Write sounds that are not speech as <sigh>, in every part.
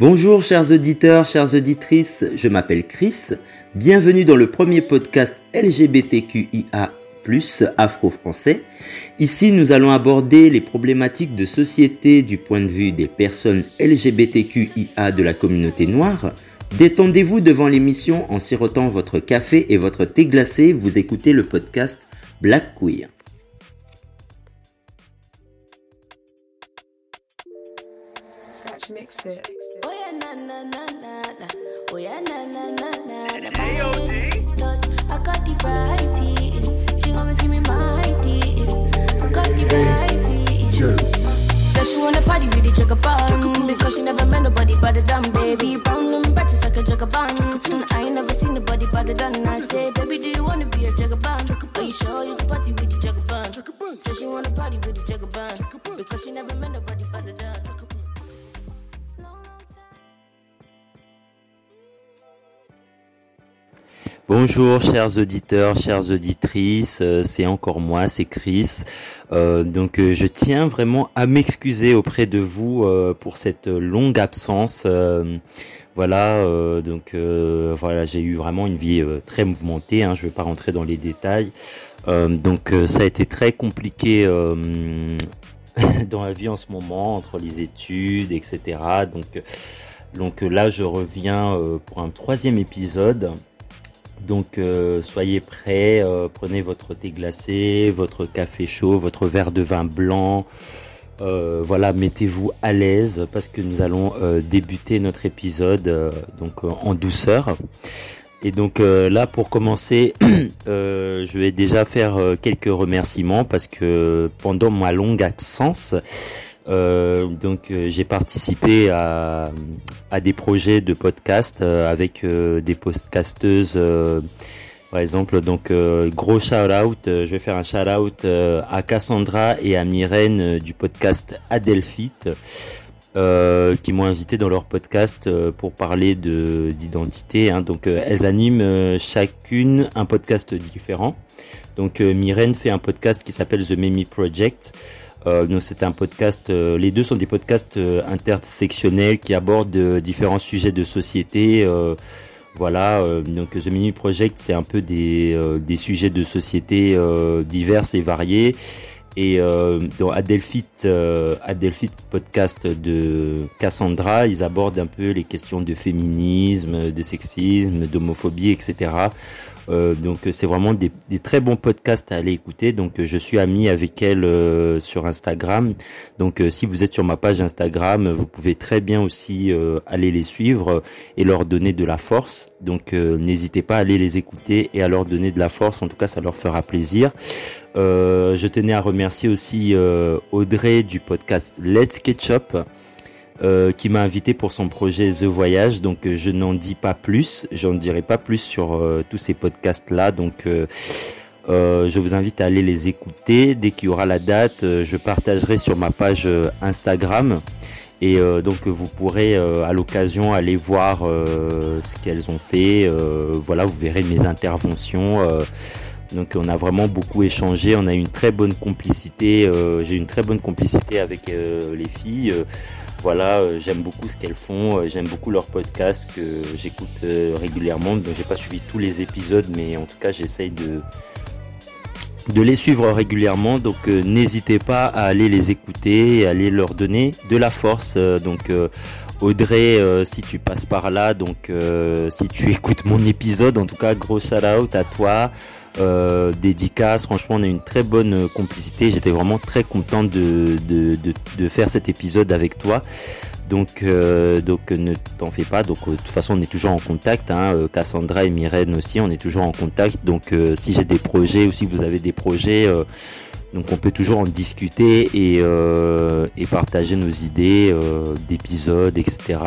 Bonjour chers auditeurs, chères auditrices, je m'appelle Chris. Bienvenue dans le premier podcast LGBTQIA afro-français. Ici, nous allons aborder les problématiques de société du point de vue des personnes LGBTQIA de la communauté noire. Détendez-vous devant l'émission en sirotant votre café et votre thé glacé. Vous écoutez le podcast Black Queer. Says she wanna party with the Juggerbang Because she never met nobody by the dumb baby. Brown practice like a jugger bun I ain't never seen nobody but the I say, baby, do you want to be a jug? Are you sure you're party with the jug of she wants to party with the jug because she never met nobody but the Bonjour chers auditeurs, chères auditrices, euh, c'est encore moi, c'est Chris. Euh, donc euh, je tiens vraiment à m'excuser auprès de vous pour cette longue absence. voilà, donc voilà, j'ai eu vraiment une vie très mouvementée. Hein, je ne vais pas rentrer dans les détails. donc ça a été très compliqué <laughs> dans la vie en ce moment entre les études, etc. Donc donc là je reviens pour un troisième épisode. Donc euh, soyez prêts, euh, prenez votre thé glacé, votre café chaud, votre verre de vin blanc. Euh, voilà, mettez-vous à l'aise parce que nous allons débuter notre épisode donc en douceur. Et donc là, pour commencer, <clears throat> je vais déjà faire quelques remerciements parce que pendant ma longue absence, euh, donc euh, j'ai participé à, à, des projets de podcast euh, avec des podcasteuses. par exemple, donc gros shout out, je vais faire un shout out à Cassandra et à Myrène du podcast Adelphite. Euh, qui m'ont invité dans leur podcast pour parler de d'identité. Hein. Donc elles animent chacune un podcast différent. Donc Myrène fait un podcast qui s'appelle The Mimi Project. Euh, c'est un podcast. Euh, les deux sont des podcasts euh, intersectionnels qui abordent différents sujets de société. voilà. donc The Mini Project, c'est un peu des, des sujets de société divers et variés. Et dans Adelphite, Adelphite podcast de Cassandra, ils abordent un peu les questions de féminisme, de sexisme, d'homophobie, etc. Euh, donc c'est vraiment des, très bons podcasts à aller écouter. Donc je suis ami avec elle euh, sur Instagram. Donc euh, si vous êtes sur ma page Instagram, vous pouvez très bien aussi aller les suivre et leur donner de la force. Donc n'hésitez pas à aller les écouter et à leur donner de la force. En tout cas, ça leur fera plaisir. Je tenais à remercier aussi Audrey du podcast Let's Ketchup euh, qui m'a invité pour son projet The Voyage. Donc euh, je n'en dis pas plus, j'en dirai pas plus sur euh, tous ces podcasts là. Donc je vous invite à aller les écouter. Dès qu'il y aura la date, je partagerai sur ma page Instagram. Et donc vous pourrez à l'occasion aller voir ce qu'elles ont fait. voilà, vous verrez mes interventions. Donc on a vraiment beaucoup échangé, on a une très bonne complicité. J'ai une très bonne complicité avec les filles. Voilà, euh, j'aime beaucoup ce qu'elles font, euh, j'aime beaucoup leur podcast que j'écoute euh, régulièrement. Donc j'ai pas suivi tous les épisodes, mais en tout cas j'essaye de de les suivre régulièrement. Donc n'hésitez pas à aller les écouter et à aller leur donner de la force. donc Audrey, si tu passes par là, donc si tu <laughs> écoutes mon épisode, en tout cas gros shout out à toi. Euh, dédicace. Franchement, on a une très bonne complicité. J'étais vraiment très content de, de, faire cet épisode avec toi. Donc, euh, donc ne t'en fais pas. Donc, euh, de toute façon, on est toujours en contact. Hein. Euh, Cassandra et Myrène aussi, on est toujours en contact. Donc, si j'ai des projets ou si vous avez des projets, donc on peut toujours en discuter et, et partager nos idées d'épisodes, etc.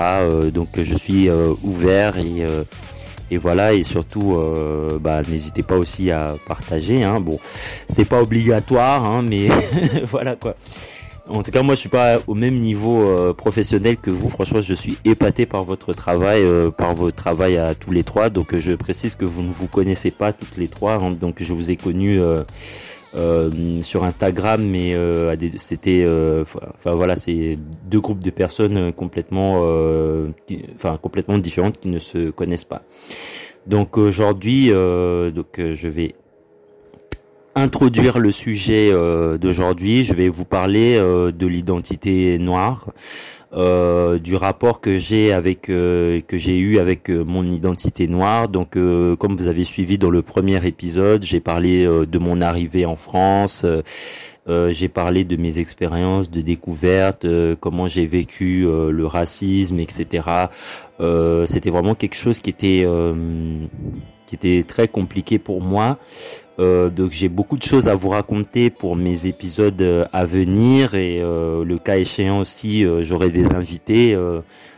donc, je suis ouvert et et voilà, et surtout, euh, bah, n'hésitez pas aussi à partager. Hein. Bon, c'est pas obligatoire, hein, mais <laughs> voilà quoi. En tout cas, moi, je suis pas au même niveau euh, professionnel que vous. Franchement, je suis épaté par votre travail, euh, par votre travail à tous les trois. Donc, je précise que vous ne vous connaissez pas toutes les trois. Hein. donc, je vous ai connu sur Instagram, mais c'était, enfin voilà, c'est deux groupes de personnes complètement, enfin complètement différentes qui ne se connaissent pas. Donc aujourd'hui, donc je vais introduire le sujet d'aujourd'hui. Je vais vous parler de l'identité noire. Euh, du rapport que j'ai avec euh, que j'ai eu avec euh, mon identité noire. Donc, comme vous avez suivi dans le premier épisode, j'ai parlé de mon arrivée en France. j'ai parlé de mes expériences de découverte, comment j'ai vécu le racisme, etc. C'était vraiment quelque chose qui était qui était très compliqué pour moi. Euh, donc j'ai beaucoup de choses à vous raconter pour mes épisodes euh, à venir et euh, le cas échéant aussi j'aurai des invités,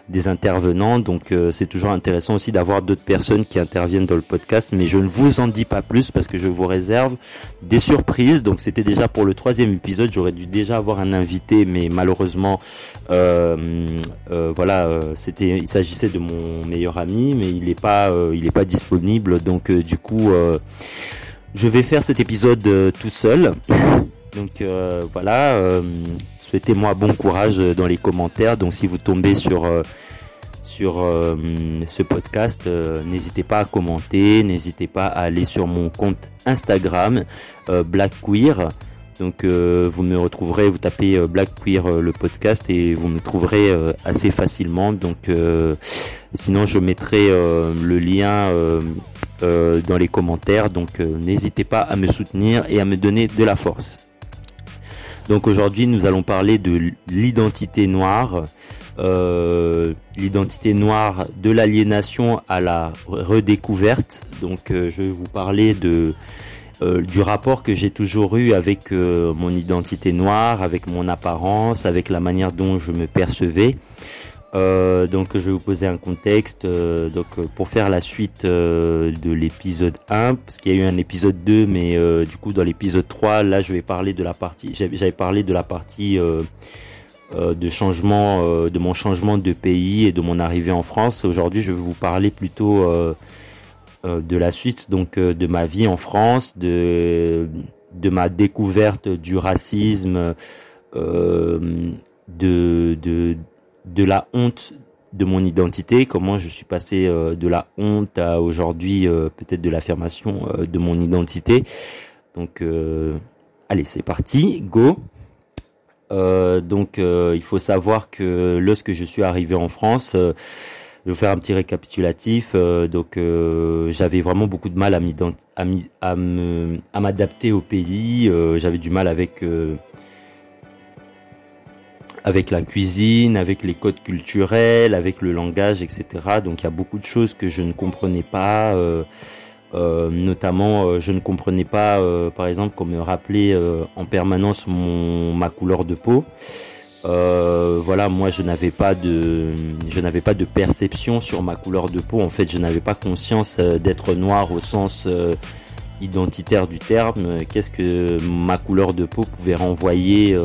des intervenants. Donc c'est toujours intéressant aussi d'avoir d'autres personnes qui interviennent dans le podcast mais je ne vous en dis pas plus parce que je vous réserve des surprises. Donc c'était déjà pour le troisième épisode. J'aurais dû déjà avoir un invité mais malheureusement voilà c'était il s'agissait de mon meilleur ami mais il n'est pas il est pas disponible. Donc du coup je vais faire cet épisode euh, tout seul. <laughs> Donc euh, voilà, euh, souhaitez-moi bon courage dans les commentaires. Donc si vous tombez sur sur ce podcast, n'hésitez pas à commenter, n'hésitez pas à aller sur mon compte Instagram Black Queer. Donc vous me retrouverez, vous tapez Black Queer le podcast et vous me trouverez assez facilement. Donc sinon je mettrai le lien euh, dans les commentaires. Donc euh, n'hésitez pas à me soutenir et à me donner de la force. Donc aujourd'hui nous allons parler de l'identité noire, euh, l'identité noire de l'aliénation à la redécouverte. Donc je vais vous parler de du rapport que j'ai toujours eu avec mon identité noire, avec mon apparence, avec la manière dont je me percevais. Euh, donc je vais vous poser un contexte euh, donc euh, pour faire la suite de l'épisode 1 parce qu'il y a eu un épisode 2 mais du coup dans l'épisode 3 là je vais parler de la partie j'avais parlé de la partie de changement de mon changement de pays et de mon arrivée en France aujourd'hui je vais vous parler plutôt de la suite donc de ma vie en France de de ma découverte du racisme de, de de la honte de mon identité, comment je suis passé euh, de la honte à aujourd'hui euh, peut-être de l'affirmation euh, de mon identité. Donc allez, c'est parti, go. donc il faut savoir que lorsque je suis arrivé en France, je vais faire un petit récapitulatif. donc j'avais vraiment beaucoup de mal à m'adapter au pays. j'avais du mal avec avec la cuisine, avec les codes culturels, avec le langage, etc. Donc il y a beaucoup de choses que je ne comprenais pas. Euh, euh, notamment, euh, je ne comprenais pas, par exemple, qu'on me rappelait en permanence mon ma couleur de peau. Voilà, moi je n'avais pas de, je n'avais pas de perception sur ma couleur de peau. En fait, je n'avais pas conscience d'être noir au sens identitaire du terme. Qu'est-ce que ma couleur de peau pouvait renvoyer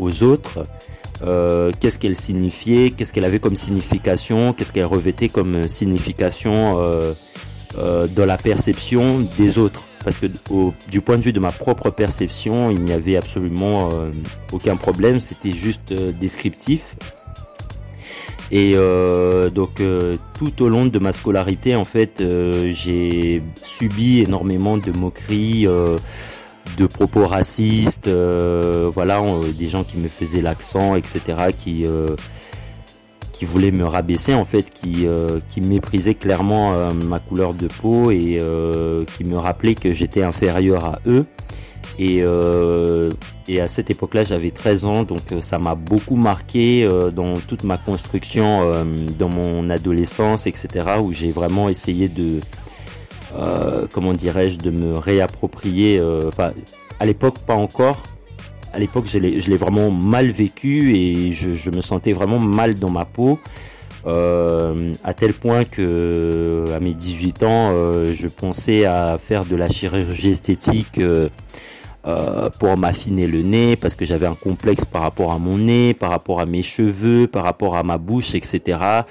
aux autres, euh, qu'est-ce qu'elle signifiait, qu'est-ce qu'elle avait comme signification, qu'est-ce qu'elle revêtait comme signification euh, euh, dans la perception des autres? Parce que du point de vue de ma propre perception, il n'y avait absolument aucun problème, c'était juste descriptif. Et donc tout au long de ma scolarité, en fait, j'ai subi énormément de moqueries de propos racistes, euh, voilà, des gens qui me faisaient l'accent, etc., qui euh, qui voulaient me rabaisser en fait, qui euh, qui méprisaient clairement ma couleur de peau et qui me rappelaient que j'étais inférieur à eux. Et, et à cette époque-là, j'avais 13 ans, donc ça m'a beaucoup marqué dans toute ma construction, dans mon adolescence, etc., où j'ai vraiment essayé de euh, comment dirais-je, de me réapproprier. Euh, enfin, à l'époque, pas encore. À l'époque, je l'ai vraiment mal vécu et je, me sentais vraiment mal dans ma peau. Euh, à tel point que à mes 18 ans, je pensais à faire de la chirurgie esthétique pour m'affiner le nez parce que j'avais un complexe par rapport à mon nez, par rapport à mes cheveux, par rapport à ma bouche, etc.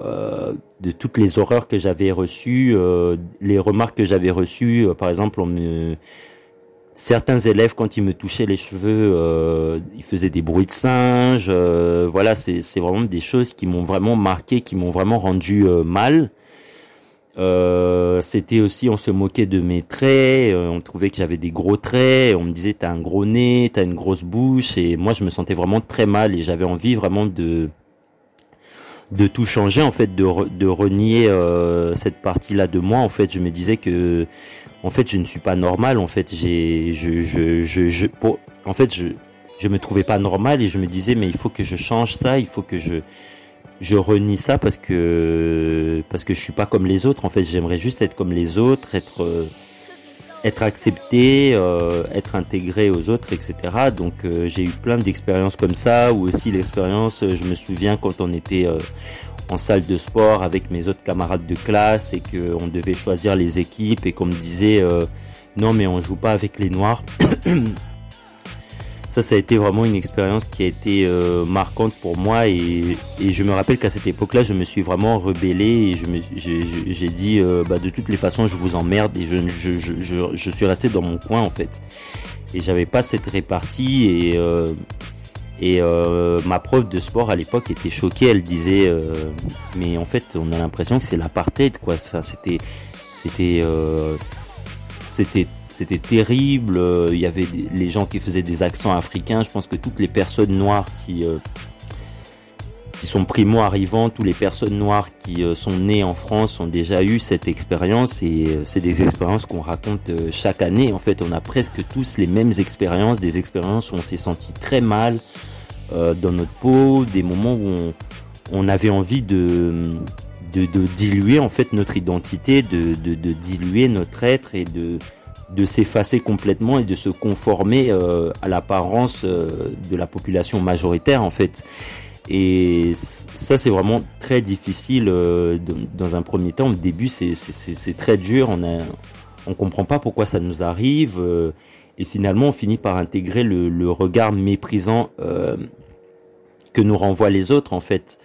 Euh, de toutes les horreurs que j'avais reçues, euh, les remarques que j'avais reçues, euh, par exemple, on me certains élèves quand ils me touchaient les cheveux, euh, ils faisaient des bruits de singe. Euh, voilà, c'est vraiment des choses qui m'ont vraiment marqué, qui m'ont vraiment rendu euh, mal. c'était aussi, on se moquait de mes traits, on trouvait que j'avais des gros traits, on me disait t'as un gros nez, t'as une grosse bouche, et moi je me sentais vraiment très mal et j'avais envie vraiment de de tout changer en fait, de, de renier cette partie-là de moi. En fait, je me disais que en fait, je ne suis pas normal. En fait, j'ai, je, je, je, je en fait, je, je me trouvais pas normal et je me disais, mais il faut que je change ça, il faut que je, je renie ça parce que, parce que je suis pas comme les autres. En fait, j'aimerais juste être comme les autres, être, euh, être accepté, euh, être intégré aux autres, etc. Donc, euh, j'ai eu plein d'expériences comme ça, ou aussi l'expérience, je me souviens quand on était en salle de sport avec mes autres camarades de classe et qu'on devait choisir les équipes et qu'on me disait euh, non mais on joue pas avec les noirs. <clears throat> ça, ça a été vraiment une expérience qui a été euh, marquante pour moi et, et je me rappelle qu'à cette époque-là, je me suis vraiment rebellé et j'ai, dit euh, bah, de toutes les façons, je vous emmerde et je, je, je, suis resté dans mon coin en fait. Et j'avais pas cette répartie et et euh, ma prof de sport à l'époque était choquée. Elle disait, mais en fait, on a l'impression que c'est l'apartheid, quoi. Enfin, c'était, c'était, c'était, c'était terrible. Il y avait les gens qui faisaient des accents africains. Je pense que toutes les personnes noires qui qui sont primo arrivants, toutes les personnes noires qui sont nées en France ont déjà eu cette expérience et c'est des expériences qu'on raconte chaque année. En fait, on a presque tous les mêmes expériences, des expériences où on s'est senti très mal, euh, dans notre peau, des moments où on, on avait envie de, de, de, diluer en fait notre identité, de, de, de diluer notre être et de, de s'effacer complètement et de se conformer euh, à l'apparence euh, de la population majoritaire en fait. Et ça c'est vraiment très difficile euh, dans un premier temps. Au début c'est très dur. On a on comprend pas pourquoi ça nous arrive. Euh, et finalement on finit par intégrer le, le regard méprisant euh, que nous renvoient les autres en fait.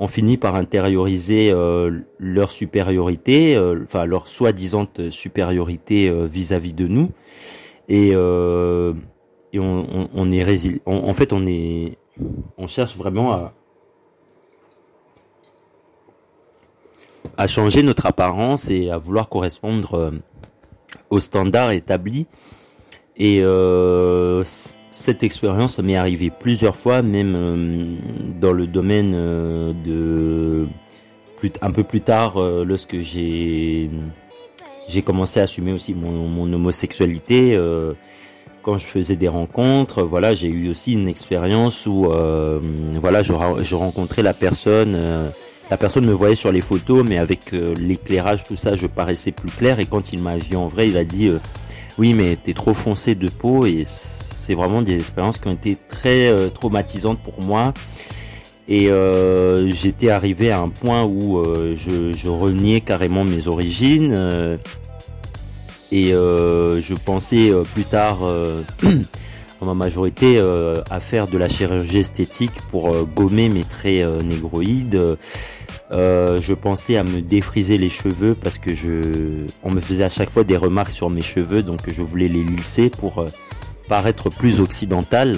On finit par intérioriser euh, leur supériorité, euh, enfin leur soi-disant supériorité euh, vis-à-vis de nous, et, on, est résil en fait on est, on cherche vraiment à changer notre apparence et à vouloir correspondre aux standards établis. Et cette expérience m'est arrivée plusieurs fois, même euh, dans le domaine euh, de un peu plus tard, euh, lorsque j'ai j'ai commencé à assumer aussi mon, mon homosexualité. quand je faisais des rencontres, voilà, j'ai eu aussi une expérience où, voilà, je, je rencontrais la personne. la personne me voyait sur les photos, mais avec l'éclairage, tout ça, je paraissais plus clair. Et quand il m'a vu en vrai, il a dit oui, mais t'es trop foncé de peau et c'est vraiment des expériences qui ont été très euh, traumatisantes pour moi. Et euh, j'étais arrivé à un point où euh, je, reniais carrément mes origines. et je pensais plus tard, <clears throat> en ma majorité, à faire de la chirurgie esthétique pour gommer mes traits négroïdes. je pensais à me défriser les cheveux parce que je, on me faisait à chaque fois des remarques sur mes cheveux, donc je voulais les lisser pour paraître plus occidental.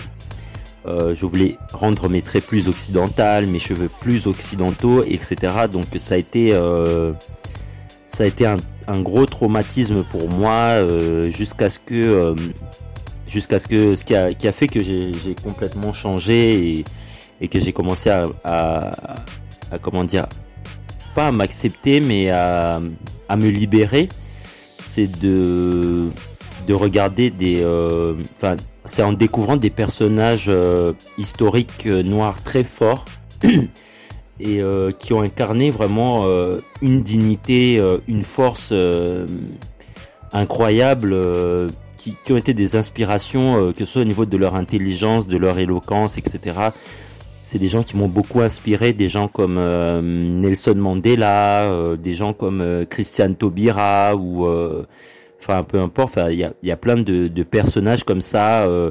Euh, je voulais rendre mes traits plus occidentales, mes cheveux plus occidentaux, etc. Donc ça a été, euh, ça a été un, gros traumatisme pour moi euh, jusqu'à ce que, jusqu'à ce que, ce qui a, qui a fait que j'ai complètement changé et, que j'ai commencé à, comment dire, pas à m'accepter, mais à, à me libérer. C'est de de regarder des, euh, enfin, c'est en découvrant des personnages euh, historiques euh, noirs très forts <clears throat> et qui ont incarné vraiment une dignité, une force incroyable, qui, qui, ont été des inspirations, que ce soit au niveau de leur intelligence, de leur éloquence, etc. C'est des gens qui m'ont beaucoup inspiré, des gens comme Nelson Mandela, des gens comme Christian Taubira ou enfin peu importe, il y a, y a plein de, de, personnages comme ça. Euh,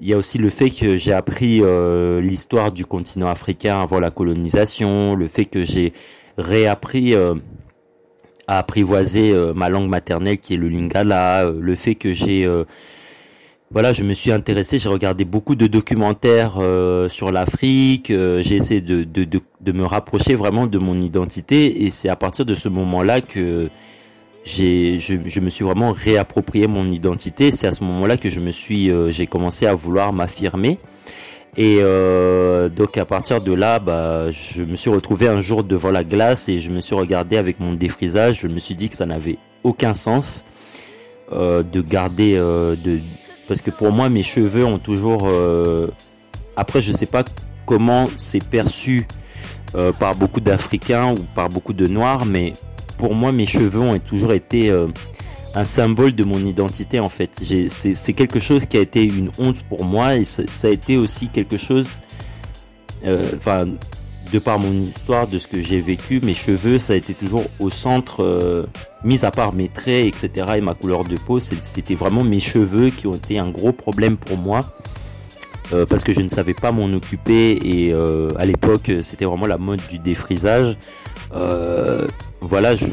il y a aussi le fait que j'ai appris euh, l'histoire du continent africain avant la colonisation, le fait que j'ai réappris euh, à apprivoiser ma langue maternelle qui est le lingala, le fait que j'ai voilà, je me suis intéressé, j'ai regardé beaucoup de documentaires euh, sur l'Afrique, euh, j'ai essayé de, de, de, de, me rapprocher vraiment de mon identité et c'est à partir de ce moment-là que j'ai je, je, me suis vraiment réapproprié mon identité. C'est à ce moment-là que je me suis euh, j'ai commencé à vouloir m'affirmer. Et donc à partir de là, bah, je me suis retrouvé un jour devant la glace et je me suis regardé avec mon défrisage. Je me suis dit que ça n'avait aucun sens de garder de parce que pour moi mes cheveux ont toujours euh, après je sais pas comment c'est perçu euh, par beaucoup d'Africains ou par beaucoup de Noirs mais pour moi mes cheveux ont toujours été euh, un symbole de mon identité en fait c'est quelque chose qui a été une honte pour moi et ça, a été aussi quelque chose enfin de par mon histoire, de ce que j'ai vécu, mes cheveux, ça a été toujours au centre, euh, mis à part mes traits, etc. et ma couleur de peau, c'était vraiment mes cheveux qui ont été un gros problème pour moi. Euh, parce que je ne savais pas m'en occuper et euh, à l'époque c'était vraiment la mode du défrisage. Voilà, je,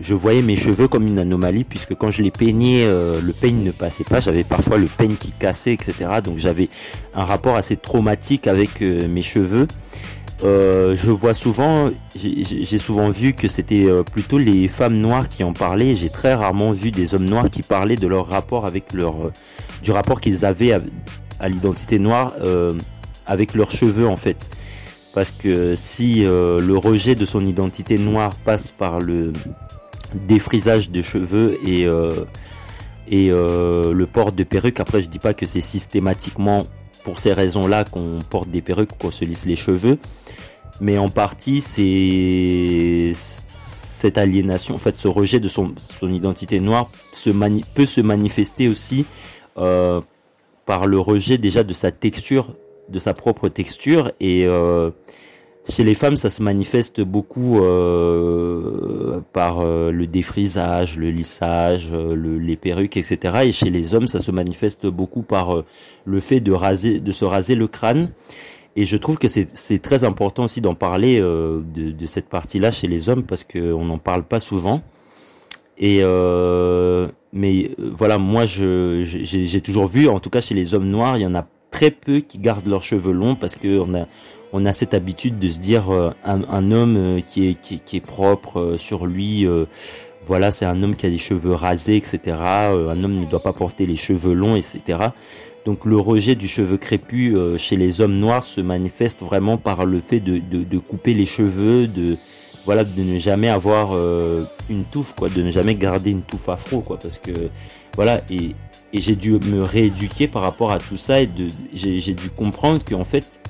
je, voyais mes cheveux comme une anomalie puisque quand je les peignais, le peigne ne passait pas. J'avais parfois le peigne qui cassait, etc. Donc j'avais un rapport assez traumatique avec mes cheveux. Euh, je vois souvent, j'ai souvent vu que c'était euh, plutôt les femmes noires qui en parlaient. J'ai très rarement vu des hommes noirs qui parlaient de leur rapport avec leur, euh, du rapport qu'ils avaient à, l'identité noire avec leurs cheveux en fait. Parce que si le rejet de son identité noire passe par le défrisage de cheveux et et le port de perruque, après je dis pas que c'est systématiquement pour ces raisons-là qu'on porte des perruques, qu'on se lisse les cheveux. Mais en partie, c'est cette aliénation, en fait, ce rejet de son, identité noire peut se manifester aussi euh, par le rejet déjà de sa texture, de sa propre texture. Et euh, chez les femmes, ça se manifeste beaucoup euh, par euh, le défrisage, le lissage, le, les perruques, etc. Et chez les hommes, ça se manifeste beaucoup par le fait de raser, de se raser le crâne. Et je trouve que c'est très important aussi d'en parler de, cette partie-là chez les hommes parce qu'on n'en parle pas souvent. Et mais voilà, moi, j'ai toujours vu, en tout cas chez les hommes noirs, il y en a très peu qui gardent leurs cheveux longs parce que on a on a cette habitude de se dire euh, un, homme euh, qui est, qui, est propre euh, sur lui, voilà, c'est un homme qui a des cheveux rasés, etc. un homme ne doit pas porter les cheveux longs, etc. Donc le rejet du cheveu crépus chez les hommes noirs se manifeste vraiment par le fait de, de, couper les cheveux, de voilà, de ne jamais avoir une touffe, quoi, de ne jamais garder une touffe afro, quoi, parce que voilà, et, et j'ai dû me rééduquer par rapport à tout ça et j'ai dû comprendre qu'en fait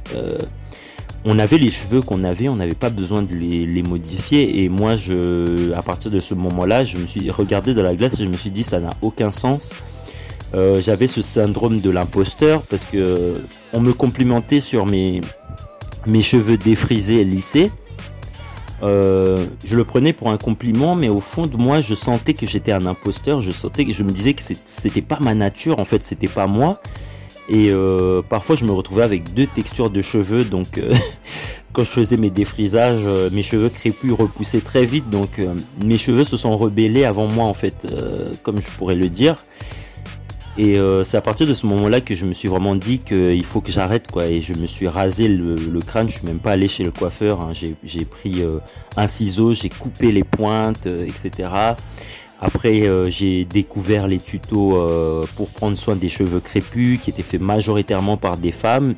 on avait les cheveux qu'on avait, on n'avait pas besoin de les, modifier. Et moi, je, à partir de ce moment-là, je me suis regardé dans la glace et je me suis dit ça n'a aucun sens. Euh, j'avais ce syndrome de l'imposteur parce que on me complimentait sur mes mes cheveux défrisés et lissés. Euh, je le prenais pour un compliment, mais au fond de moi, je sentais que j'étais un imposteur. Je sentais que je me disais que c'était pas ma nature. En fait, c'était pas moi. Et euh, parfois, je me retrouvais avec deux textures de cheveux. Donc, euh, <laughs> quand je faisais mes défrisages, euh, mes cheveux crépus repoussaient très vite. Donc, mes cheveux se sont rebellés avant moi, en fait, comme je pourrais le dire. Et c'est à partir de ce moment-là que je me suis vraiment dit qu'il faut que j'arrête, quoi. Et je me suis rasé le, crâne. Je suis même pas allé chez le coiffeur. Hein. J'ai pris un ciseau, j'ai coupé les pointes, etc. Après, euh, j'ai découvert les tutos euh, pour prendre soin des cheveux crépus qui étaient faits majoritairement par des femmes.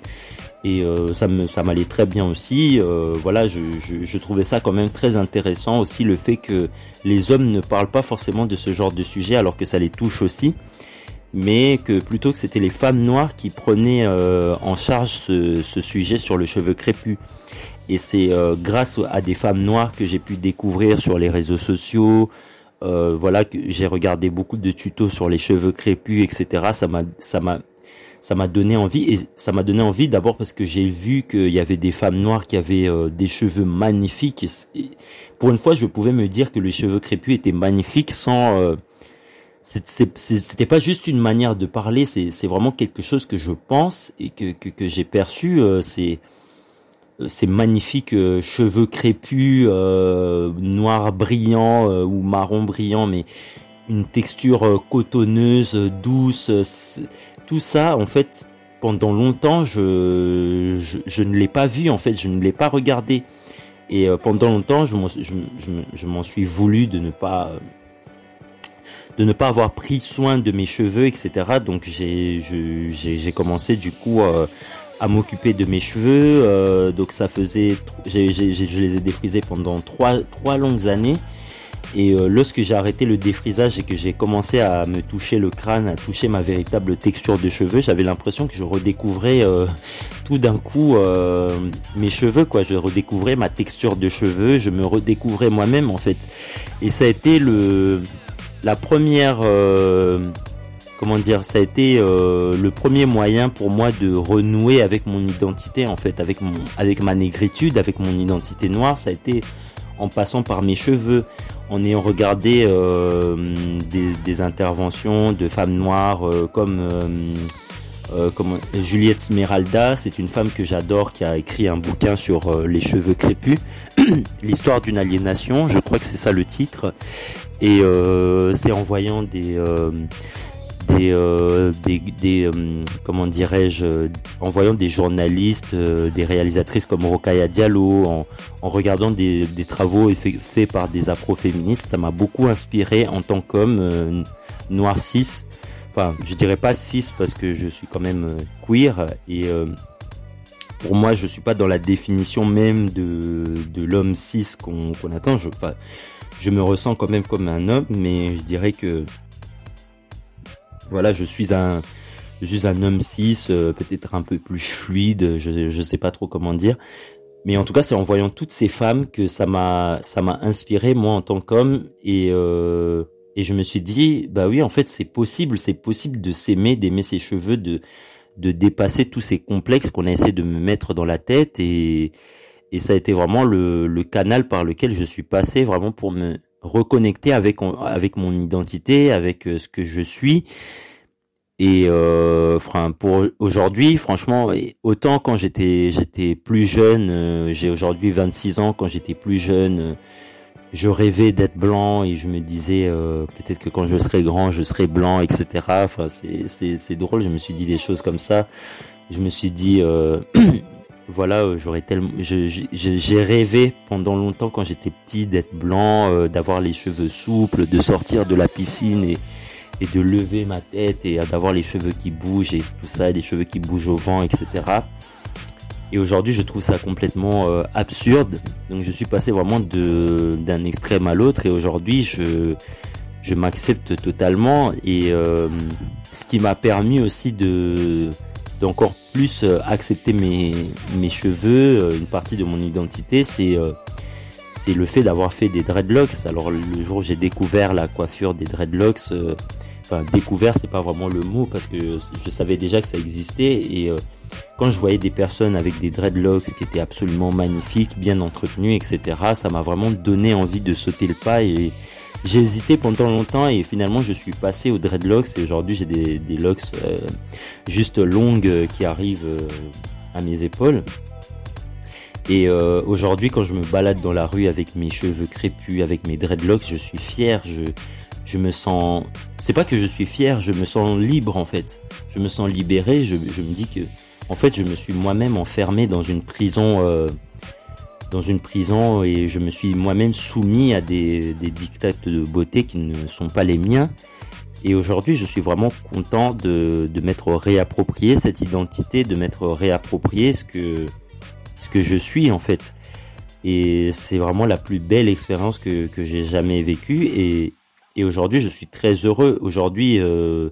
Et euh, ça me ça m'allait très bien aussi. voilà, je, je, je, trouvais ça quand même très intéressant aussi le fait que les hommes ne parlent pas forcément de ce genre de sujet alors que ça les touche aussi, mais que plutôt que c'était les femmes noires qui prenaient en charge ce, ce, sujet sur le cheveu crépus. Et c'est grâce à des femmes noires que j'ai pu découvrir sur les réseaux sociaux, euh, voilà, j'ai regardé beaucoup de tutos sur les cheveux crépus, etc. Ça m'a, ça m'a, ça m'a donné envie et ça m'a donné envie d'abord parce que j'ai vu qu'il y avait des femmes noires qui avaient euh, des cheveux magnifiques. Pour une fois, je pouvais me dire que les cheveux crépus étaient magnifiques sans. Euh, c'était pas juste une manière de parler, c'est vraiment quelque chose que je pense et que, que, que j'ai perçu. Euh, c'est ces magnifiques euh, cheveux crépus, euh, noir brillant euh, ou marron brillant, mais une texture cotonneuse, douce, tout ça, en fait, pendant longtemps, je, je, ne l'ai pas vu, en fait, je ne l'ai pas regardé. Et pendant longtemps, je m'en suis voulu de ne pas de ne pas avoir pris soin de mes cheveux, etc. Donc j'ai commencé du coup euh, à m'occuper de mes cheveux. Euh, donc ça faisait, je les ai défrisés pendant trois trois longues années. Et euh, lorsque j'ai arrêté le défrisage et que j'ai commencé à me toucher le crâne, à toucher ma véritable texture de cheveux, j'avais l'impression que je redécouvrais tout d'un coup mes cheveux, quoi. Je redécouvrais ma texture de cheveux, je me redécouvrais moi-même en fait. Et ça a été le la première, euh, comment dire, ça a été euh, le premier moyen pour moi de renouer avec mon identité en fait, avec mon, avec ma négritude, avec mon identité noire. Ça a été en passant par mes cheveux, en ayant regardé euh, des, interventions de femmes noires comme comme Juliette Smeralda, c'est une femme que j'adore qui a écrit un bouquin sur les cheveux crépus, <clears throat> l'histoire d'une aliénation, je crois que c'est ça le titre. Et euh, c'est en voyant des euh, des, euh, des, comment dirais-je en voyant des journalistes des réalisatrices comme Rokaya Diallo en, regardant des, des travaux faits par des afroféministes ça m'a beaucoup inspiré en tant qu'homme noir cis je dirais pas cis parce que je suis quand même queer et pour moi je suis pas dans la définition même de, l'homme cis qu'on attend. Je je me ressens quand même comme un homme, mais je dirais que voilà, je suis un, je suis un homme cis, euh, peut-être un peu plus fluide, je je sais pas trop comment dire, mais en tout cas c'est en voyant toutes ces femmes que ça m'a ça m'a inspiré moi en tant qu'homme et euh, et je me suis dit bah oui en fait c'est possible, c'est possible de s'aimer, d'aimer ses cheveux, de de dépasser tous ces complexes qu'on a essayé de me mettre dans la tête et et ça a été vraiment le, le, canal par lequel je suis passé vraiment pour me reconnecter avec avec mon identité, avec euh, ce que je suis. Et euh, pour aujourd'hui, franchement, autant quand j'étais j'étais plus jeune, euh, j'ai aujourd'hui 26 ans, quand j'étais plus jeune, je rêvais d'être blanc et je me disais peut-être que quand je serai grand, je serai blanc, etc. Enfin c'est drôle, je me suis dit des choses comme ça. Je me suis dit <clears throat> voilà, euh, j'aurais tellement, j'ai rêvé pendant longtemps quand j'étais petit d'être blanc, euh, d'avoir les cheveux souples, de sortir de la piscine et, et de lever ma tête et d'avoir les cheveux qui bougent et tout ça, les cheveux qui bougent au vent, etc. Et aujourd'hui, je trouve ça complètement euh, absurde. Donc, je suis passé vraiment d'un extrême à l'autre et aujourd'hui, je je m'accepte totalement et ce qui m'a permis aussi de d'encore plus euh, accepter mes, mes cheveux, euh, une partie de mon identité, c'est euh, c'est le fait d'avoir fait des dreadlocks. Alors le jour où j'ai découvert la coiffure des dreadlocks, enfin découvert c'est pas vraiment le mot parce que je savais déjà que ça existait et quand je voyais des personnes avec des dreadlocks qui étaient absolument magnifiques, bien entretenus, etc., ça m'a vraiment donné envie de sauter le pas et j'ai hésité pendant longtemps et finalement je suis passé aux dreadlocks et aujourd'hui j'ai des, des locks euh, juste longues euh, qui arrivent euh, à mes épaules. Et aujourd'hui quand je me balade dans la rue avec mes cheveux crépus, avec mes dreadlocks, je suis fier, je, je me sens... C'est pas que je suis fier, je me sens libre en fait. Je me sens libéré, je, je me dis que en fait je me suis moi-même enfermé dans une prison dans une prison et je me suis moi-même soumis à des, des dictats de beauté qui ne sont pas les miens. Et aujourd'hui, je suis vraiment content de, de m'être réapproprié cette identité, de m'être réapproprié ce que, ce que je suis en fait. Et c'est vraiment la plus belle expérience que, que j'ai jamais vécue. Et, et aujourd'hui, je suis très heureux. Aujourd'hui, euh,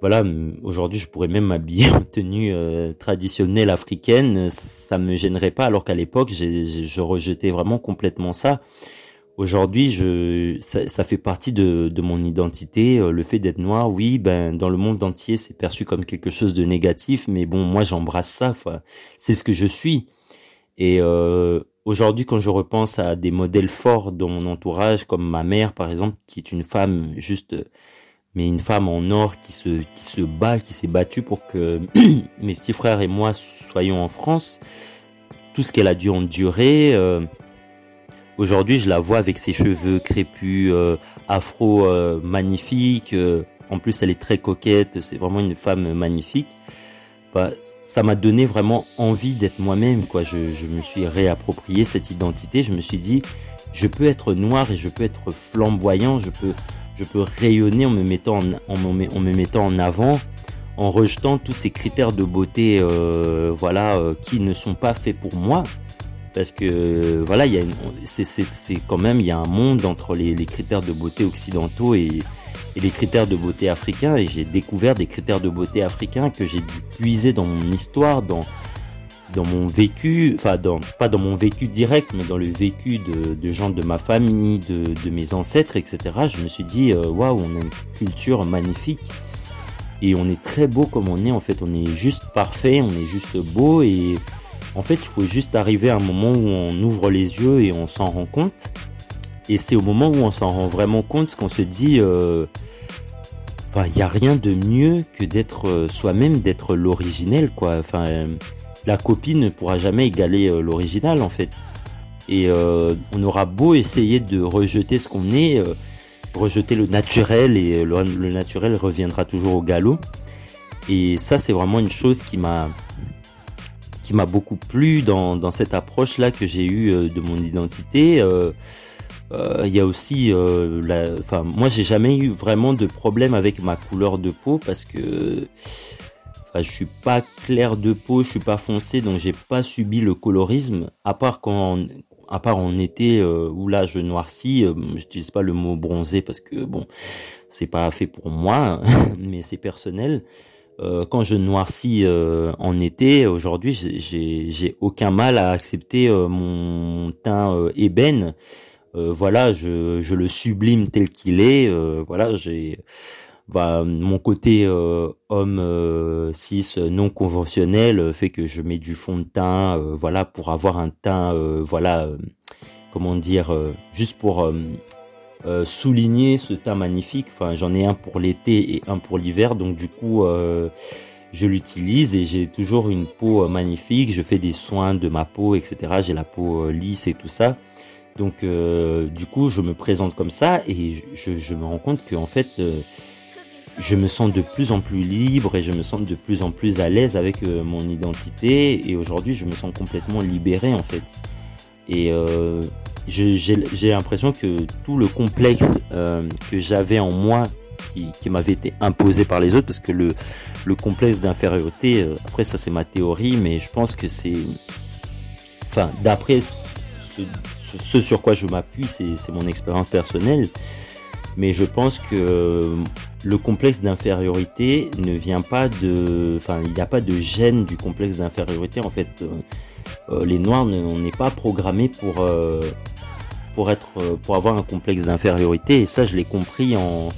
voilà, aujourd'hui je pourrais même m'habiller <laughs> en tenue euh, traditionnelle africaine, ça me gênerait pas, alors qu'à l'époque je rejetais vraiment complètement ça. Aujourd'hui, je ça, fait partie de, de mon identité, euh, le fait d'être noir. Oui, ben dans le monde entier c'est perçu comme quelque chose de négatif, mais bon moi j'embrasse ça. c'est ce que je suis. Et euh, aujourd'hui, quand je repense à des modèles forts dans mon entourage, comme ma mère par exemple, qui est une femme juste mais une femme en or qui se, qui se bat, qui s'est battue pour que <clears throat> mes petits frères et moi soyons en France. Tout ce qu'elle a dû endurer. Euh, aujourd'hui, je la vois avec ses cheveux crépus, euh, afro euh, magnifiques, en plus elle est très coquette, c'est vraiment une femme magnifique. Ça m'a donné vraiment envie d'être moi-même, quoi. Je, me suis réapproprié cette identité. Je me suis dit, je peux être noir et je peux être flamboyant. Je peux, je peux rayonner en me mettant en, en, me mettant en avant, en rejetant tous ces critères de beauté, euh, voilà, euh, qui ne sont pas faits pour moi. Parce que voilà, il c'est quand même, il y a un monde entre les critères de beauté occidentaux et, et les critères de beauté africains et j'ai découvert des critères de beauté africains que j'ai dû puiser dans mon histoire, dans dans mon vécu, enfin dans pas dans mon vécu direct, mais dans le vécu de, de gens de ma famille, de, de, mes ancêtres, etc. Je me suis dit euh, waouh, on a une culture magnifique et on est très beau comme on est. En fait, on est juste parfait, on est juste beau et en fait, il faut juste arriver à un moment où on ouvre les yeux et on s'en rend compte. Et c'est au moment où on s'en rend vraiment compte qu'on se dit, euh, enfin, il n'y a rien de mieux que d'être euh, soi-même, d'être l'originel, quoi. Enfin, euh, la copie ne pourra jamais égaler l'original, en fait. Et on aura beau essayer de rejeter ce qu'on est, rejeter le naturel, et le, naturel reviendra toujours au galop. Et ça, c'est vraiment une chose qui m'a qui m'a beaucoup plu dans, dans cette approche là que j'ai eue de mon identité. Euh, il y a aussi, euh, la, enfin, moi j'ai jamais eu vraiment de problème avec ma couleur de peau parce que enfin, je suis pas clair de peau, je suis pas foncé, donc j'ai pas subi le colorisme. À part quand, à part en été euh, où là je noircis, euh, j'utilise pas le mot bronzé parce que bon, c'est pas fait pour moi, <laughs> mais c'est personnel. Euh, quand je noircis en été, aujourd'hui, j'ai aucun mal à accepter mon teint ébène euh, voilà, je, je, le sublime tel qu'il est. Euh, voilà, j'ai bah, mon côté euh, homme cis non conventionnel fait que je mets du fond de teint, voilà, pour avoir un teint, voilà, comment dire, juste pour souligner ce teint magnifique. Enfin, j'en ai un pour l'été et un pour l'hiver, donc du coup, je l'utilise et j'ai toujours une peau magnifique. Je fais des soins de ma peau, etc. J'ai la peau lisse et tout ça. Donc euh, du coup, je me présente comme ça et je, me rends compte qu'en fait, euh, je me sens de plus en plus libre et je me sens de plus en plus à l'aise avec euh, mon identité et aujourd'hui, je me sens complètement libéré en fait. Et j'ai l'impression que tout le complexe que j'avais en moi qui, qui m'avait été imposé par les autres parce que le, le complexe d'infériorité, après ça c'est ma théorie, mais je pense que c'est... Enfin, d'après ce, ce sur quoi je m'appuie, c'est mon expérience personnelle. Mais je pense que le complexe d'infériorité ne vient pas de, enfin, il n'y a pas de gêne du complexe d'infériorité. En fait, euh, euh, les Noirs, on n'est pas programmés pour euh, pour pour avoir un complexe d'infériorité. Et ça, je l'ai compris en,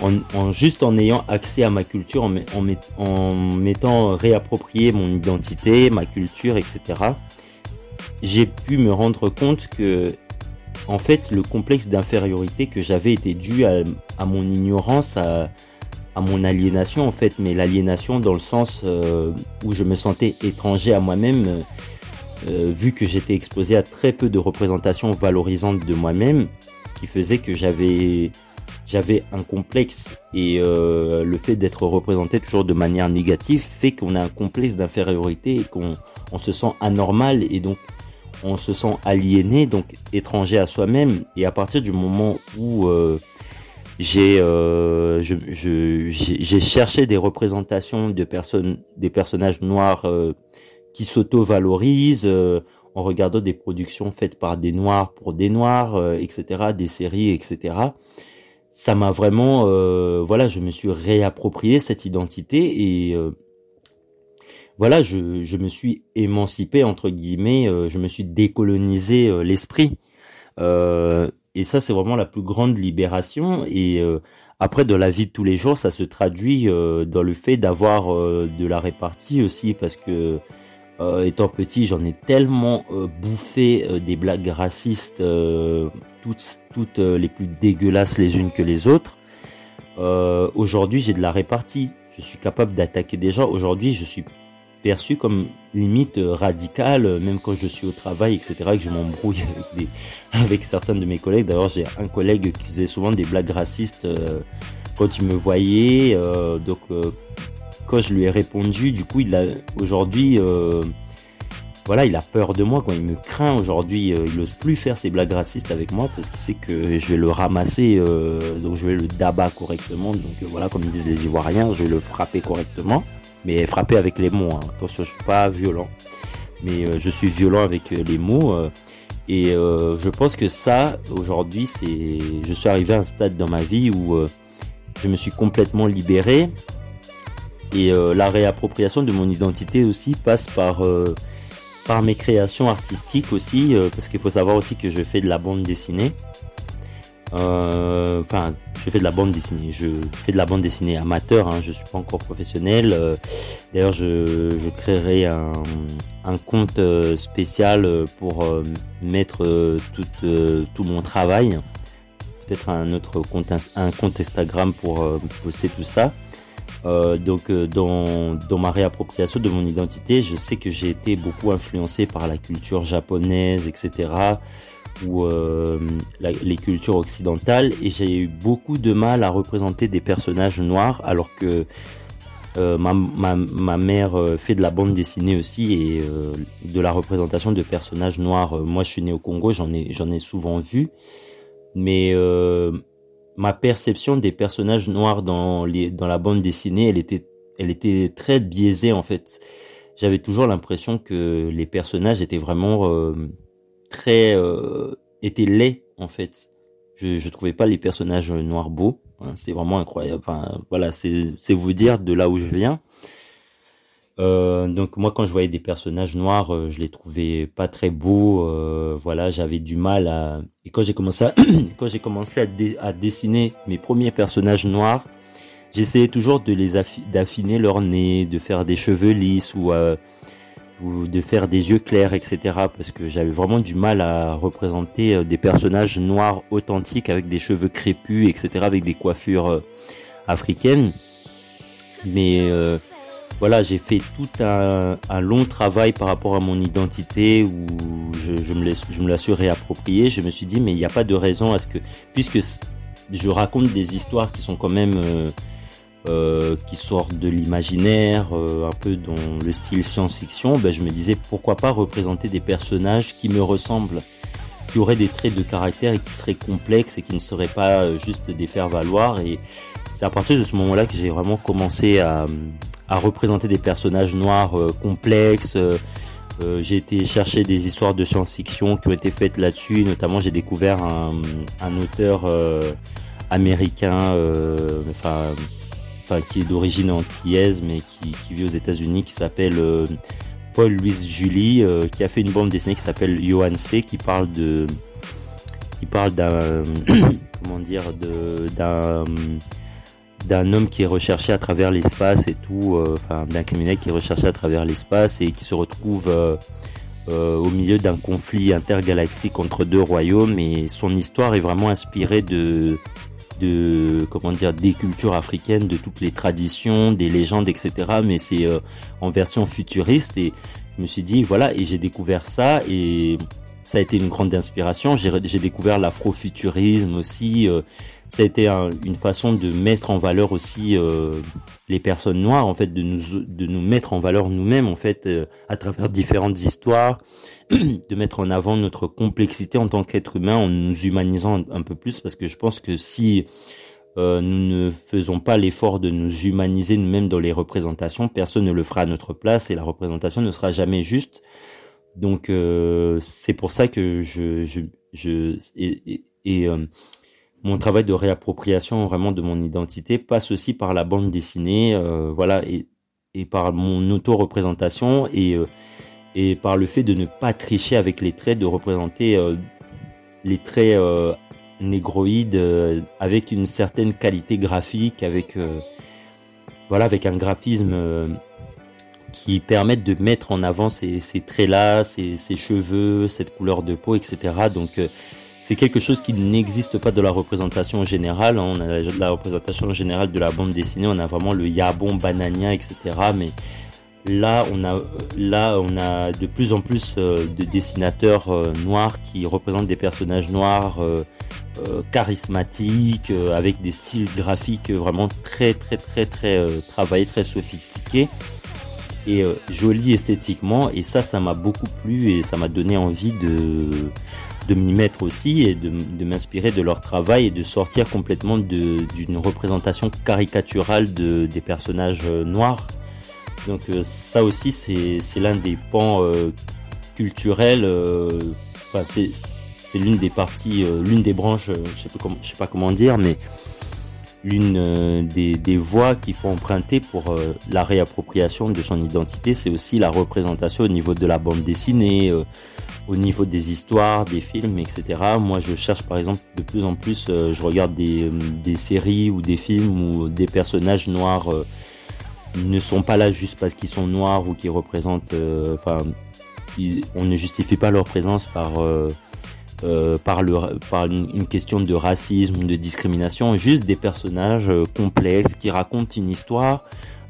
en, juste en ayant accès à ma culture, en, en, en m'étant réapproprié mon identité, ma culture, etc j'ai pu me rendre compte que, en fait, le complexe d'infériorité que j'avais était dû à, mon ignorance, à, mon aliénation, en fait, mais l'aliénation dans le sens euh, où je me sentais étranger à moi-même, euh, vu que j'étais exposé à très peu de représentations valorisantes de moi-même, ce qui faisait que j'avais j'avais un complexe. Et euh, le fait d'être représenté toujours de manière négative fait qu'on a un complexe d'infériorité et qu'on on se sent anormal. Et donc on se sent aliéné, donc étranger à soi-même. Et à partir du moment où euh, j'ai euh, j'ai cherché des représentations de personnes, des personnages noirs euh, qui s'auto-valorisent en regardant des productions faites par des noirs pour des noirs, etc., des séries, etc. Ça m'a vraiment, voilà, je me suis réapproprié cette identité et voilà, je, je, me suis émancipé entre guillemets, euh, je me suis décolonisé euh, l'esprit. Euh, et ça, c'est vraiment la plus grande libération. Et après, de la vie de tous les jours, ça se traduit dans le fait d'avoir de la répartie aussi, parce que étant petit, j'en ai tellement bouffé des blagues racistes, toutes, toutes les plus dégueulasses les unes que les autres. Aujourd'hui, j'ai de la répartie. Je suis capable d'attaquer des gens. Aujourd'hui, je suis perçu comme limite radical, même quand je suis au travail, etc., et que je m'embrouille <laughs> avec, avec certains de mes collègues. D'ailleurs, j'ai un collègue qui faisait souvent des blagues racistes quand il me voyait. donc, quand je lui ai répondu, du coup, il a aujourd'hui voilà, il a peur de moi, quand il me craint aujourd'hui, euh, il n'ose plus faire ses blagues racistes avec moi parce qu'il sait que je vais le ramasser, euh, donc je vais le dabat correctement. Donc euh, voilà, comme disent les Ivoiriens, je vais le frapper correctement, mais frapper avec les mots. Hein. Attention, je suis pas violent, mais je suis violent avec les mots. et je pense que ça, aujourd'hui, c'est, je suis arrivé à un stade dans ma vie où je me suis complètement libéré. Et la réappropriation de mon identité aussi passe par par mes créations artistiques aussi, euh, parce qu'il faut savoir aussi que je fais de la bande dessinée. Euh, enfin, je fais de la bande dessinée. Je fais de la bande dessinée amateur. Hein, je suis pas encore professionnel. Euh, d'ailleurs, je, créerai un, un compte spécial pour mettre tout, tout mon travail. Peut-être un autre compte, un compte Instagram pour poster tout ça. Euh, donc euh, dans, dans ma réappropriation de mon identité, je sais que j'ai été beaucoup influencé par la culture japonaise, etc. ou euh, les cultures occidentales et j'ai eu beaucoup de mal à représenter des personnages noirs alors que ma, ma, ma, mère fait de la bande dessinée aussi et de la représentation de personnages noirs. Moi, je suis né au Congo, j'en ai j'en ai souvent vu, mais ma perception des personnages noirs dans les dans la bande dessinée, elle était elle était très biaisée en fait. J'avais toujours l'impression que les personnages étaient vraiment euh, très euh, étaient laids en fait. Je je trouvais pas les personnages noirs beaux. C'est vraiment incroyable. Enfin voilà, c'est c'est vous dire de là où je viens. Euh, donc moi quand je voyais des personnages noirs, euh, je les trouvais pas très beaux. Euh, voilà, j'avais du mal à. Et quand j'ai commencé à <clears throat> quand j'ai commencé à, dessiner mes premiers personnages noirs, j'essayais toujours de les d'affiner leur nez, de faire des cheveux lisses ou ou de faire des yeux clairs, etc. Parce que j'avais vraiment du mal à représenter des personnages noirs authentiques avec des cheveux crépus, etc. Avec des coiffures africaines. Mais voilà, j'ai fait tout un, long travail par rapport à mon identité où je, me, je me la suis réappropriée. Je me suis dit, mais il n'y a pas de raison à ce que, puisque je raconte des histoires qui sont quand même, euh, euh, qui sortent de l'imaginaire, euh, un peu dans le style science-fiction, ben, je me disais, pourquoi pas représenter des personnages qui me ressemblent, qui auraient des traits de caractère et qui seraient complexes et qui ne seraient pas juste des faire-valoir. Et c'est à partir de ce moment-là que j'ai vraiment commencé à, à représenter des personnages noirs euh, complexes. Euh, euh, j'ai été chercher des histoires de science-fiction qui ont été faites là-dessus. Notamment, j'ai découvert un, un auteur américain, enfin, enfin, qui est d'origine antillaise, mais qui, qui vit aux États-Unis, qui s'appelle Paul Louis Julie, qui a fait une bande dessinée qui s'appelle Johan C, qui parle de, qui parle d'un, <coughs> comment dire, d'un d'un homme qui est recherché à travers l'espace et tout, euh, enfin d'un criminel qui est recherché à travers l'espace et qui se retrouve euh, euh, au milieu d'un conflit intergalactique entre deux royaumes. Et son histoire est vraiment inspirée de de comment dire des cultures africaines, de toutes les traditions, des légendes, etc. Mais c'est en version futuriste. Et je me suis dit voilà et j'ai découvert ça. Et ça a été une grande inspiration. J'ai découvert l'afrofuturisme aussi ça a été une façon de mettre en valeur aussi euh, les personnes noires, en fait, de nous de nous mettre en valeur nous-mêmes, en fait, euh, à travers différentes histoires, <clears throat> de mettre en avant notre complexité en tant qu'être humain, en nous humanisant un, peu plus, parce que je pense que si euh, nous ne faisons pas l'effort de nous humaniser nous-mêmes dans les représentations, personne ne le fera à notre place et la représentation ne sera jamais juste. Donc c'est pour ça que je je je et, et mon travail de réappropriation vraiment de mon identité passe aussi par la bande dessinée, euh, voilà, et, et par mon auto-représentation et, euh, et par le fait de ne pas tricher avec les traits, de représenter euh, les traits négroïdes avec une certaine qualité graphique, avec voilà, avec un graphisme qui permette de mettre en avant ces, ces traits-là, ces, ces, cheveux, cette couleur de peau, etc. Donc c'est quelque chose qui n'existe pas de la représentation générale. Hein. On a la représentation générale de la bande dessinée, on a vraiment le Yabon, Banania, etc. Mais là on a là on a de plus en plus de dessinateurs noirs qui représentent des personnages noirs charismatiques avec des styles graphiques vraiment très très très très travaillés très sophistiqués et euh, joli esthétiquement et ça ça m'a beaucoup plu et ça m'a donné envie de de m'y mettre aussi et de, de m'inspirer de leur travail et de sortir complètement d'une représentation caricaturale de, des personnages euh, noirs. Donc euh, ça aussi c'est l'un des pans culturels, enfin, c'est l'une des parties, l'une des branches, je sais pas comment dire, mais l'une euh, des, voies qu'il faut emprunter pour euh, la réappropriation de son identité, c'est aussi la représentation au niveau de la bande dessinée, euh, au niveau des histoires, des films, etc. Moi, je cherche par exemple de plus en plus, je regarde des, séries ou des films où des personnages noirs ne sont pas là juste parce qu'ils sont noirs ou qu'ils représentent, enfin, on ne justifie pas leur présence par euh, par, le, par une, question de racisme, de discrimination, juste des personnages euh, complexes qui racontent une histoire,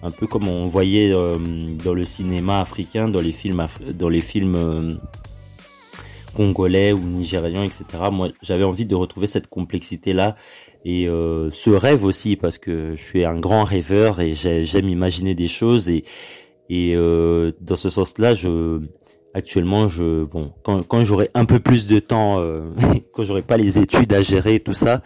un peu comme on voyait euh, dans le cinéma africain, dans les films, dans les films congolais ou nigérians, etc. Moi, j'avais envie de retrouver cette complexité-là et ce rêve aussi, parce que je suis un grand rêveur et j'aime imaginer des choses et et dans ce sens-là, je actuellement je bon quand, quand j'aurai un peu plus de temps euh, <laughs> quand j'aurai pas les études à gérer tout ça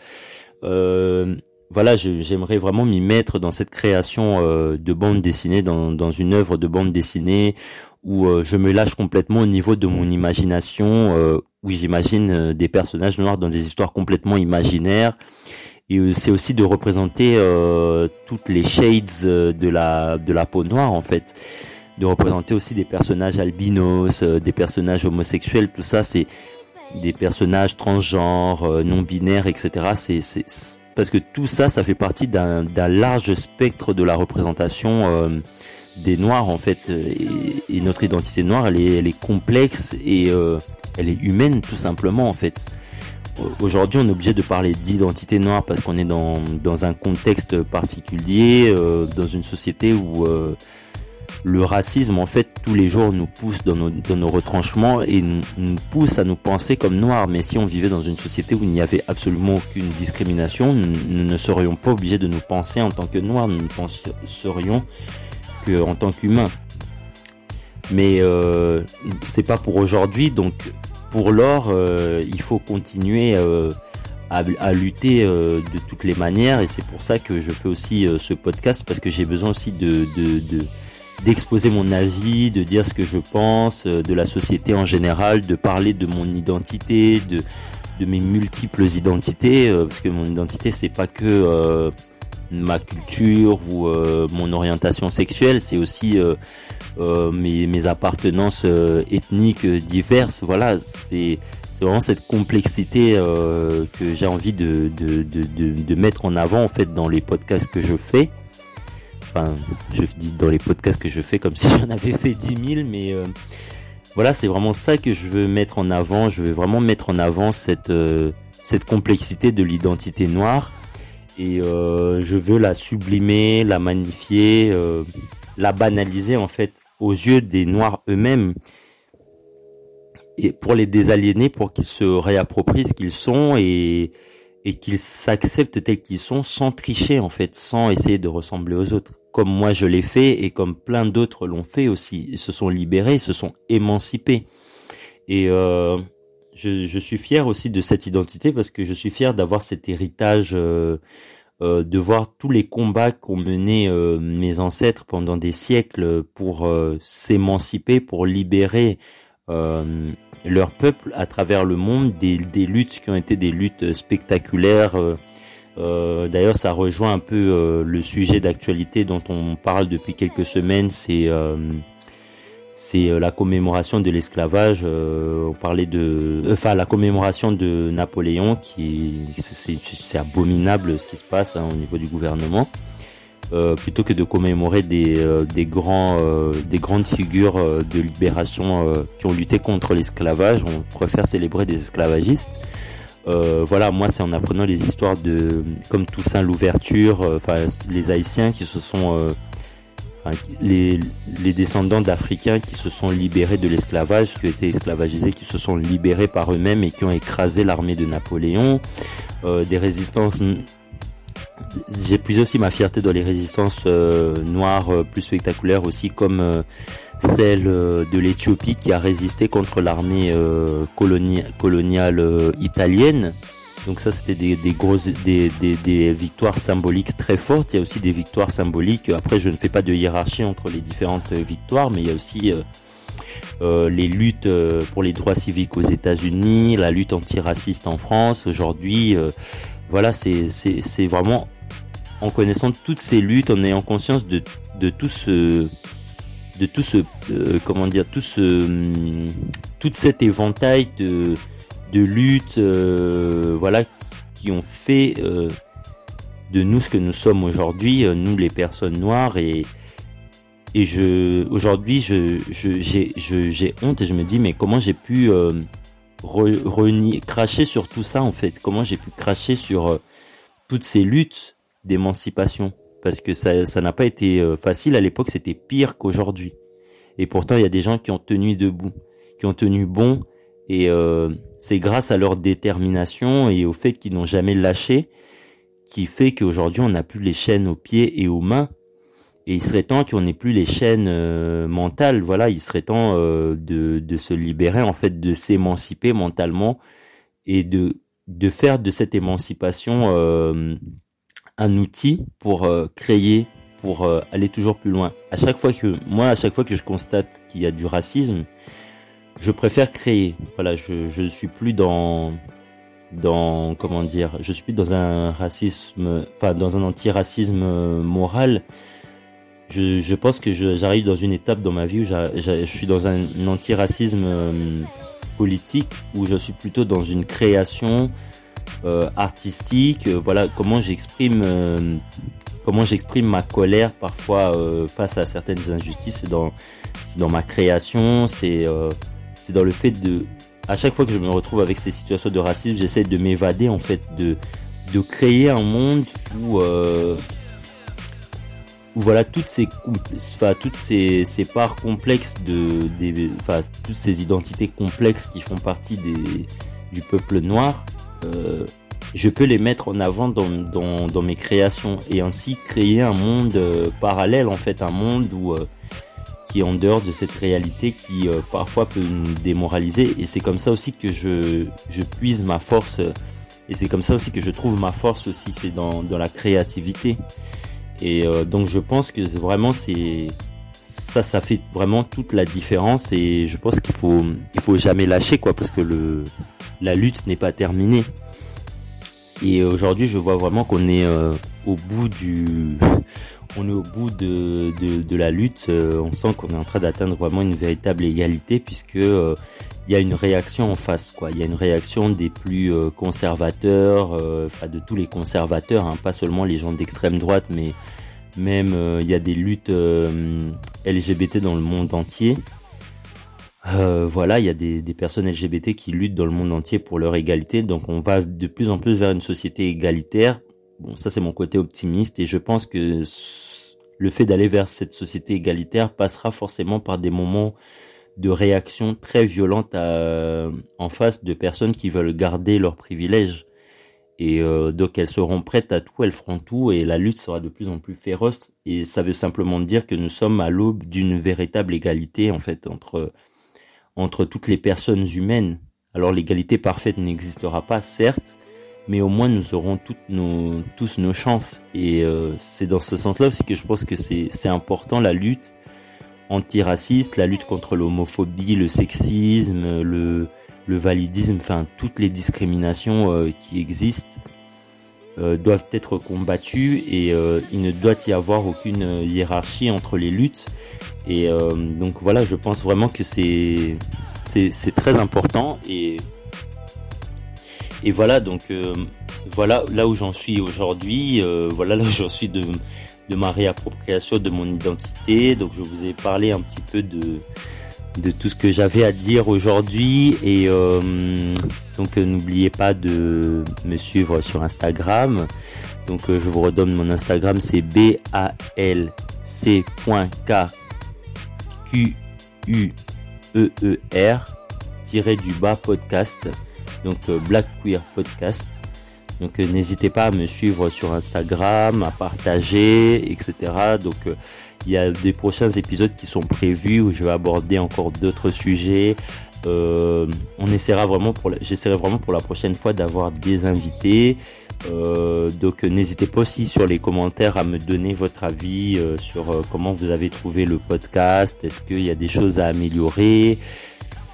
euh, voilà j'aimerais vraiment m'y mettre dans cette création euh, de bande dessinée dans, dans une œuvre de bande dessinée où euh, je me lâche complètement au niveau de mon imagination où j'imagine des personnages noirs dans des histoires complètement imaginaires. Et c'est aussi de représenter toutes les shades de la de la peau noire en fait de représenter aussi des personnages albinos, euh, des personnages homosexuels, tout ça, c'est des personnages transgenres, euh, non binaires, etc. C'est parce que tout ça, ça fait partie d'un large spectre de la représentation euh, des Noirs en fait. Et, notre identité noire, elle est, elle est complexe et elle est humaine tout simplement en fait. Aujourd'hui, on est obligé de parler d'identité noire parce qu'on est dans, dans un contexte particulier, dans une société où le racisme, en fait, tous les jours nous pousse dans nos, retranchements et nous, pousse à nous penser comme noirs. Mais si on vivait dans une société où il n'y avait absolument aucune discrimination, nous, ne serions pas obligés de nous penser en tant que noirs, nous ne penserions qu'en tant qu'humains. Mais euh, c'est pas pour aujourd'hui, donc pour l'or, euh, il faut continuer euh, à, lutter euh, de toutes les manières et c'est pour ça que je fais aussi ce podcast parce que j'ai besoin aussi de, de, de d'exposer mon avis, de dire ce que je pense euh, de la société en général, de parler de mon identité, de, mes multiples identités, euh, parce que mon identité c'est pas que euh, ma culture ou mon orientation sexuelle, c'est aussi mes, mes appartenances ethniques diverses. Voilà, c'est vraiment cette complexité que j'ai envie de, de, mettre en avant en fait dans les podcasts que je fais je dis dans les podcasts que je fais comme <laughs> si j'en avais fait 10 000, mais euh, voilà, c'est vraiment ça que je veux mettre en avant. Je veux vraiment mettre en avant cette euh, cette complexité de l'identité noire et euh, je veux la sublimer, la magnifier, la banaliser en fait aux yeux des noirs eux-mêmes et pour les désaliéner, pour qu'ils se réapproprient ce qu'ils sont et et qu'ils s'acceptent tels qu'ils sont sans tricher en fait, sans essayer de ressembler aux autres comme moi je l'ai fait et comme plein d'autres l'ont fait aussi. Ils se sont libérés, se sont émancipés. Et euh, je, je, suis fier aussi de cette identité parce que je suis fier d'avoir cet héritage, euh, euh, de voir tous les combats qu'ont menés euh, mes ancêtres pendant des siècles pour euh, s'émanciper, pour libérer euh, leur peuple à travers le monde, des, luttes qui ont été des luttes spectaculaires euh, d'ailleurs, ça rejoint un peu euh, le sujet d'actualité dont on parle depuis quelques semaines. C'est euh, c'est la commémoration de l'esclavage. on parlait de, enfin, la commémoration de Napoléon, qui c'est abominable ce qui se passe hein, au niveau du gouvernement. Plutôt que de commémorer des, des grands des grandes figures de libération qui ont lutté contre l'esclavage, on préfère célébrer des esclavagistes. Euh, voilà, moi c'est en apprenant les histoires de comme Toussaint l'ouverture, euh, enfin les Haïtiens qui se sont euh, les, les descendants d'Africains qui se sont libérés de l'esclavage, qui été esclavagisés, qui se sont libérés par eux-mêmes et qui ont écrasé l'armée de Napoléon, euh, des résistances j'ai puisé aussi ma fierté dans les résistances euh, noires euh, plus spectaculaires aussi comme euh, celle de l'Éthiopie qui a résisté contre l'armée coloniale italienne. Donc ça c'était des, grosses des, des, victoires symboliques très fortes. Il y a aussi des victoires symboliques. Après je ne fais pas de hiérarchie entre les différentes victoires, mais il y a aussi les luttes pour les droits civiques aux États-Unis, la lutte antiraciste en France. Aujourd'hui, voilà, c'est vraiment en connaissant toutes ces luttes, en ayant conscience de, tout ce, de tout ce, euh, comment dire, tout ce, hum, toute cet éventail de, de luttes, euh, voilà, qui ont fait euh, de nous ce que nous sommes aujourd'hui, nous les personnes noires. Et je aujourd'hui je j'ai honte et je me dis mais comment j'ai pu renier, cracher sur tout ça en fait. Comment j'ai pu cracher sur toutes ces luttes d'émancipation? Parce que ça ça n'a pas été euh, facile à l'époque, c'était pire qu'aujourd'hui. Et pourtant, il y a des gens qui ont tenu debout, qui ont tenu bon. Et euh, c'est grâce à leur détermination et au fait qu'ils n'ont jamais lâché qui fait qu'aujourd'hui on n'a plus les chaînes aux pieds et aux mains et il serait temps qu'on n'ait plus les chaînes euh, mentales. Voilà, il serait temps de, de se libérer, en fait, de s'émanciper mentalement et de, de faire de cette émancipation un outil pour euh, créer, pour euh, aller toujours plus loin. À chaque fois que moi, à chaque fois que je constate qu'il y a du racisme, je préfère créer. Voilà, je je suis plus dans dans comment dire, je suis plus dans un racisme, enfin dans un antiracisme moral. Je, je pense que j'arrive dans une étape dans ma vie où je suis dans un, un antiracisme euh, politique où je suis plutôt dans une création euh, artistique, euh, voilà comment j'exprime euh, comment j'exprime ma colère parfois face à certaines injustices. C'est dans dans ma création, c'est dans le fait de à chaque fois que je me retrouve avec ces situations de racisme, j'essaie de m'évader en fait de de créer un monde où voilà toutes ces enfin toutes ces, ces parts complexes de enfin toutes ces identités complexes qui font partie des du peuple noir euh, je peux les mettre en avant dans, dans, dans, mes créations et ainsi créer un monde euh, parallèle en fait un monde où euh, qui est en dehors de cette réalité qui parfois peut nous démoraliser. Et c'est comme ça aussi que je, je puise ma force et c'est comme ça aussi que je trouve ma force aussi c'est dans, dans la créativité et donc je pense que vraiment c'est ça ça fait vraiment toute la différence et je pense qu'il faut il faut jamais lâcher quoi parce que le la lutte n'est pas terminée. Et aujourd'hui, je vois vraiment qu'on est euh, au bout du, on est au bout de, la lutte. Euh, on sent qu'on est en train d'atteindre vraiment une véritable égalité puisque euh, il y a une réaction en face, quoi. Il y a une réaction des plus conservateurs, enfin de tous les conservateurs, hein, pas seulement les gens d'extrême droite, mais même il y a des luttes LGBT dans le monde entier. Euh, voilà, il y a des, personnes LGBT qui luttent dans le monde entier pour leur égalité, donc on va de plus en plus vers une société égalitaire. Bon, ça c'est mon côté optimiste et je pense que le fait d'aller vers cette société égalitaire passera forcément par des moments de réaction très violente en face de personnes qui veulent garder leurs privilèges. Et euh, donc elles seront prêtes à tout, elles feront tout et la lutte sera de plus en plus féroce. Et ça veut simplement dire que nous sommes à l'aube d'une véritable égalité en fait entre entre toutes les personnes humaines. Alors l'égalité parfaite n'existera pas, certes, mais au moins nous aurons toutes nos, tous nos chances. Et euh, c'est dans ce sens-là aussi que je pense que c'est important la lutte antiraciste, la lutte contre l'homophobie, le sexisme, le, le validisme, enfin toutes les discriminations euh, qui existent euh, doivent être combattues. Et il ne doit y avoir aucune hiérarchie entre les luttes. Et euh, donc voilà, je pense vraiment que c'est c'est très important. Et et voilà donc euh, voilà là où j'en suis aujourd'hui, euh, voilà là où j'en suis de de ma réappropriation de mon identité. Donc je vous ai parlé un petit peu de de tout ce que j'avais à dire aujourd'hui et donc n'oubliez pas de me suivre sur Instagram. Donc je vous redonne mon Instagram, c'est B A L C.K.Q.U.E.E.R tiré du bas podcast. Donc Black Queer Podcast. Donc n'hésitez pas à me suivre sur Instagram, à partager, etc. Donc il y a des prochains épisodes qui sont prévus où je vais aborder encore d'autres sujets. Euh, on essaiera vraiment pour, j'essaierai vraiment pour la prochaine fois d'avoir des invités. Euh, donc n'hésitez pas aussi sur les commentaires à me donner votre avis euh, sur euh, comment vous avez trouvé le podcast. Est-ce qu'il y a des choses à améliorer?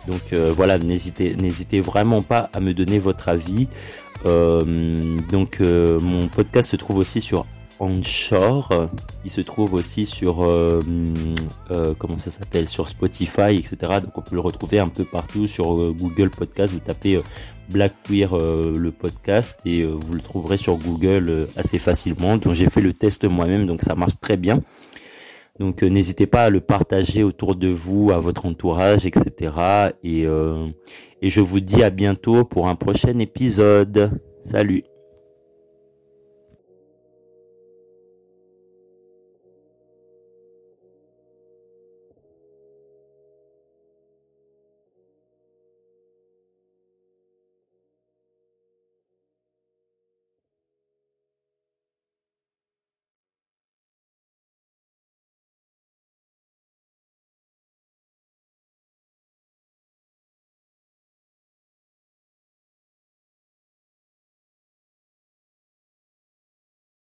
Donc euh, voilà, n'hésitez n'hésitez vraiment pas à me donner votre avis. donc mon podcast se trouve aussi sur Onshore. Il se trouve aussi sur euh, euh, comment ça s'appelle sur Spotify, etc. Donc on peut le retrouver un peu partout sur euh, Google Podcast. Vous tapez Black Queer le podcast et vous le trouverez sur Google assez facilement. Donc j'ai fait le test moi-même, donc ça marche très bien. Donc n'hésitez pas à le partager autour de vous, à votre entourage, etc. Et, et je vous dis à bientôt pour un prochain épisode. Salut